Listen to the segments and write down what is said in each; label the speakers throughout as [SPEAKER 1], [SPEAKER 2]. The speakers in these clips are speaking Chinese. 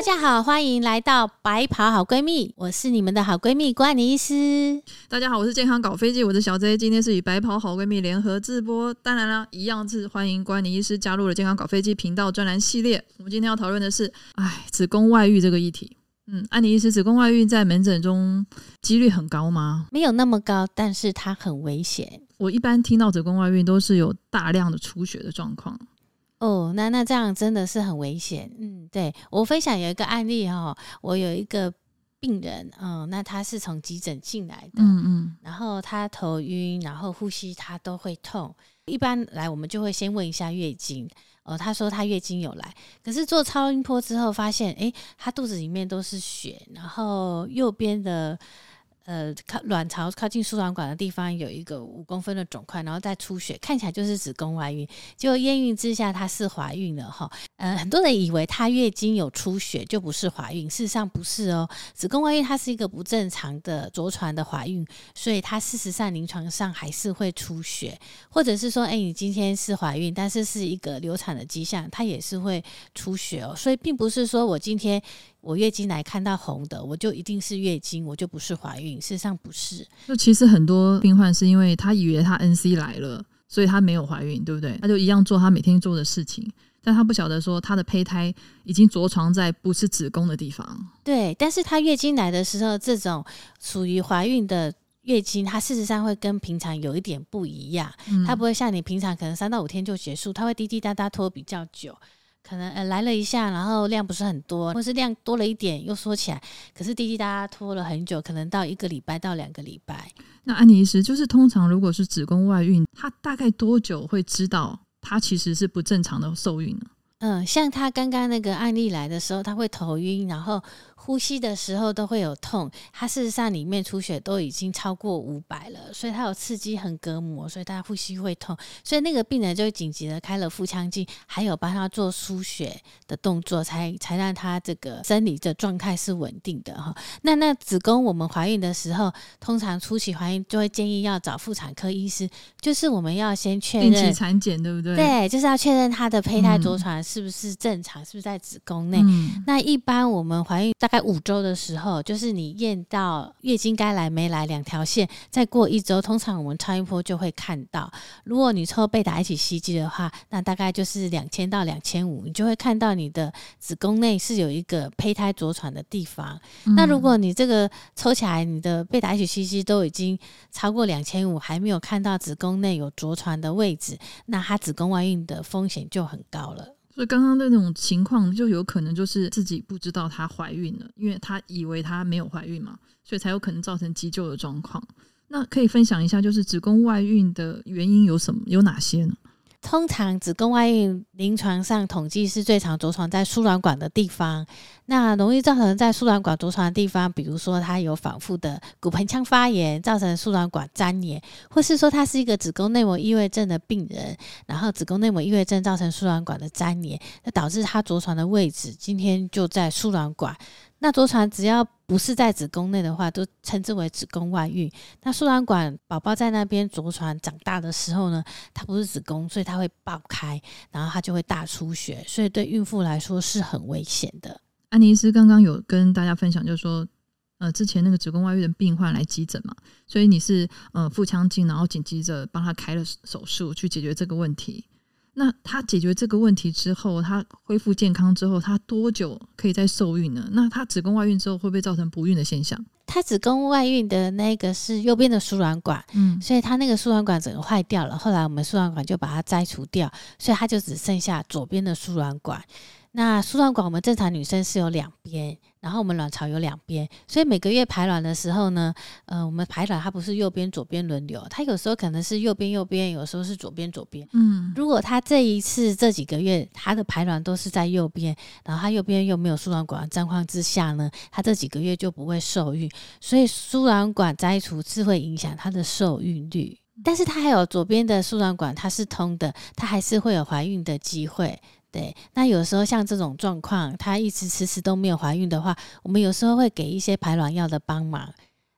[SPEAKER 1] 大家好，欢迎来到白袍好闺蜜，我是你们的好闺蜜关妮医师。
[SPEAKER 2] 大家好，我是健康搞飞机，我是小 J，今天是与白袍好闺蜜联合直播。当然啦，一样是欢迎关妮医师加入了健康搞飞机频道专栏系列。我们今天要讨论的是，哎，子宫外遇这个议题。嗯，安妮医师，子宫外孕在门诊中几率很高吗？
[SPEAKER 1] 没有那么高，但是它很危险。
[SPEAKER 2] 我一般听到子宫外孕都是有大量的出血的状况。
[SPEAKER 1] 哦，那那这样真的是很危险。嗯，对我分享有一个案例哈，我有一个病人，嗯，那他是从急诊进来的，嗯嗯，然后他头晕，然后呼吸他都会痛。一般来我们就会先问一下月经。哦，他说他月经有来，可是做超音波之后发现，哎，他肚子里面都是血，然后右边的。呃，靠卵巢靠近输卵管的地方有一个五公分的肿块，然后再出血，看起来就是子宫外孕。结果验孕之下，她是怀孕了哈。呃，很多人以为她月经有出血就不是怀孕，事实上不是哦。子宫外孕它是一个不正常的着床的怀孕，所以它事实上临床上还是会出血，或者是说，哎，你今天是怀孕，但是是一个流产的迹象，它也是会出血哦。所以并不是说我今天。我月经来看到红的，我就一定是月经，我就不是怀孕。事实上不是。
[SPEAKER 2] 就其实很多病患是因为他以为他 N C 来了，所以他没有怀孕，对不对？他就一样做他每天做的事情，但他不晓得说他的胚胎已经着床在不是子宫的地方。
[SPEAKER 1] 对，但是他月经来的时候，这种属于怀孕的月经，它事实上会跟平常有一点不一样。它不会像你平常可能三到五天就结束，它会滴滴答答拖比较久。可能呃来了一下，然后量不是很多，或是量多了一点又缩起来，可是滴滴答答拖了很久，可能到一个礼拜到两个礼拜。
[SPEAKER 2] 那安妮医师，就是通常如果是子宫外孕，她大概多久会知道她其实是不正常的受孕呢？
[SPEAKER 1] 嗯，像她刚刚那个案例来的时候，她会头晕，然后。呼吸的时候都会有痛，它事实上里面出血都已经超过五百了，所以它有刺激横膈膜，所以它呼吸会痛，所以那个病人就紧急的开了腹腔镜，还有帮他做输血的动作，才才让他这个生理的状态是稳定的哈。那那子宫我们怀孕的时候，通常初期怀孕就会建议要找妇产科医师，就是我们要先确认
[SPEAKER 2] 定期产检，对不对？
[SPEAKER 1] 对，就是要确认他的胚胎着床是不是正常，是不是在子宫内。那一般我们怀孕大在五周的时候，就是你验到月经该来没来两条线，再过一周，通常我们超音波就会看到。如果你抽贝塔一起吸积的话，那大概就是两千到两千五，你就会看到你的子宫内是有一个胚胎着床的地方。那如果你这个抽起来，你的贝塔一起吸积都已经超过两千五，还没有看到子宫内有着床的位置，那它子宫外孕的风险就很高了。
[SPEAKER 2] 就刚刚的那种情况，就有可能就是自己不知道她怀孕了，因为她以为她没有怀孕嘛，所以才有可能造成急救的状况。那可以分享一下，就是子宫外孕的原因有什么？有哪些呢？
[SPEAKER 1] 通常子宫外孕临床上统计是最常着床在输卵管的地方，那容易造成在输卵管着床的地方，比如说它有反复的骨盆腔发炎，造成输卵管粘连，或是说它是一个子宫内膜异位症的病人，然后子宫内膜异位症造成输卵管的粘连，那导致它着床的位置今天就在输卵管。那着床只要不是在子宫内的话，都称之为子宫外孕。那输卵管宝宝在那边着床长大的时候呢，它不是子宫，所以它会爆开，然后它就会大出血，所以对孕妇来说是很危险的。
[SPEAKER 2] 安妮斯刚刚有跟大家分享，就是说，呃，之前那个子宫外孕的病患来急诊嘛，所以你是呃腹腔镜，然后紧急着帮他开了手术去解决这个问题。那他解决这个问题之后，他恢复健康之后，他多久可以再受孕呢？那他子宫外孕之后会不会造成不孕的现象？
[SPEAKER 1] 他子宫外孕的那个是右边的输卵管，嗯，所以他那个输卵管整个坏掉了。后来我们输卵管就把它摘除掉，所以他就只剩下左边的输卵管。那输卵管我们正常女生是有两边，然后我们卵巢有两边，所以每个月排卵的时候呢，呃，我们排卵它不是右边左边轮流，它有时候可能是右边右边，有时候是左边左边。嗯，如果她这一次这几个月她的排卵都是在右边，然后她右边又没有输卵管状况之下呢，她这几个月就不会受孕，所以输卵管摘除是会影响她的受孕率。但是她还有左边的输卵管它是通的，它还是会有怀孕的机会。对，那有时候像这种状况，她一直迟迟都没有怀孕的话，我们有时候会给一些排卵药的帮忙。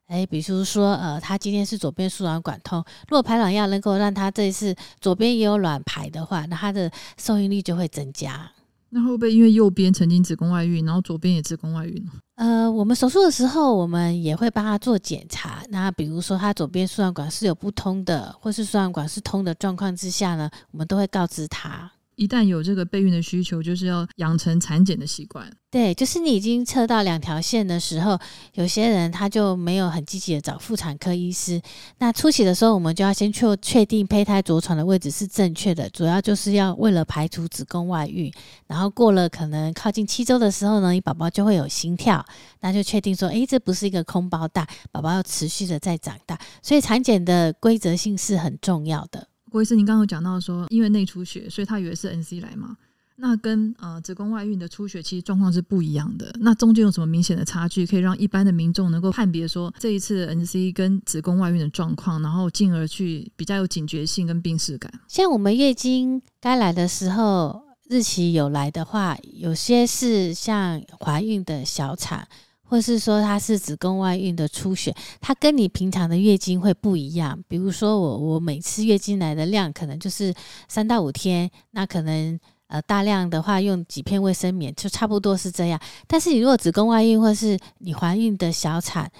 [SPEAKER 1] 诶，比如说，呃，她今天是左边输卵管通，如果排卵药能够让她这一次左边也有卵排的话，那她的受孕率就会增加。
[SPEAKER 2] 那会不会因为右边曾经子宫外孕，然后左边也子宫外孕呢？
[SPEAKER 1] 呃，我们手术的时候，我们也会帮她做检查。那比如说她左边输卵管是有不通的，或是输卵管是通的状况之下呢，我们都会告知他。
[SPEAKER 2] 一旦有这个备孕的需求，就是要养成产检的习惯。
[SPEAKER 1] 对，就是你已经测到两条线的时候，有些人他就没有很积极的找妇产科医师。那初期的时候，我们就要先确确定胚胎着床的位置是正确的，主要就是要为了排除子宫外孕。然后过了可能靠近七周的时候呢，你宝宝就会有心跳，那就确定说，诶，这不是一个空包蛋，宝宝要持续的在长大。所以产检的规则性是很重要的。
[SPEAKER 2] 郭医师，您刚刚有讲到说，因为内出血，所以他以为是 N C 来嘛？那跟呃子宫外孕的出血其实状况是不一样的。那中间有什么明显的差距，可以让一般的民众能够判别说这一次 N C 跟子宫外孕的状况，然后进而去比较有警觉性跟病视感？
[SPEAKER 1] 像我们月经该来的时候，日期有来的话，有些是像怀孕的小产。或是说它是子宫外孕的出血，它跟你平常的月经会不一样。比如说我我每次月经来的量可能就是三到五天，那可能呃大量的话用几片卫生棉就差不多是这样。但是你如果子宫外孕，或是你怀孕的小产，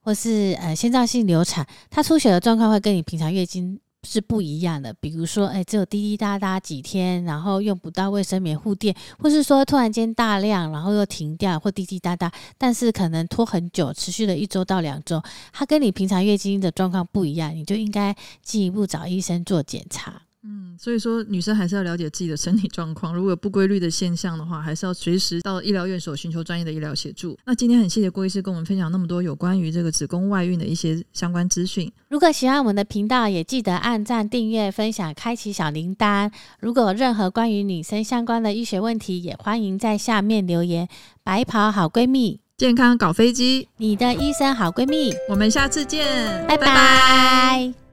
[SPEAKER 1] 或是呃先兆性流产，它出血的状况会跟你平常月经。是不一样的，比如说，哎，只有滴滴答答几天，然后用不到卫生棉护垫，或是说突然间大量，然后又停掉，或滴滴答答，但是可能拖很久，持续了一周到两周，它跟你平常月经的状况不一样，你就应该进一步找医生做检查。
[SPEAKER 2] 嗯，所以说女生还是要了解自己的身体状况，如果有不规律的现象的话，还是要随时到医疗院所寻求专业的医疗协助。那今天很谢谢郭医师跟我们分享那么多有关于这个子宫外孕的一些相关资讯。
[SPEAKER 1] 如果喜欢我们的频道，也记得按赞、订阅、分享、开启小铃铛。如果有任何关于女生相关的医学问题，也欢迎在下面留言。白袍好闺蜜，
[SPEAKER 2] 健康搞飞机，
[SPEAKER 1] 你的医生好闺蜜，
[SPEAKER 2] 我们下次见，
[SPEAKER 1] 拜拜。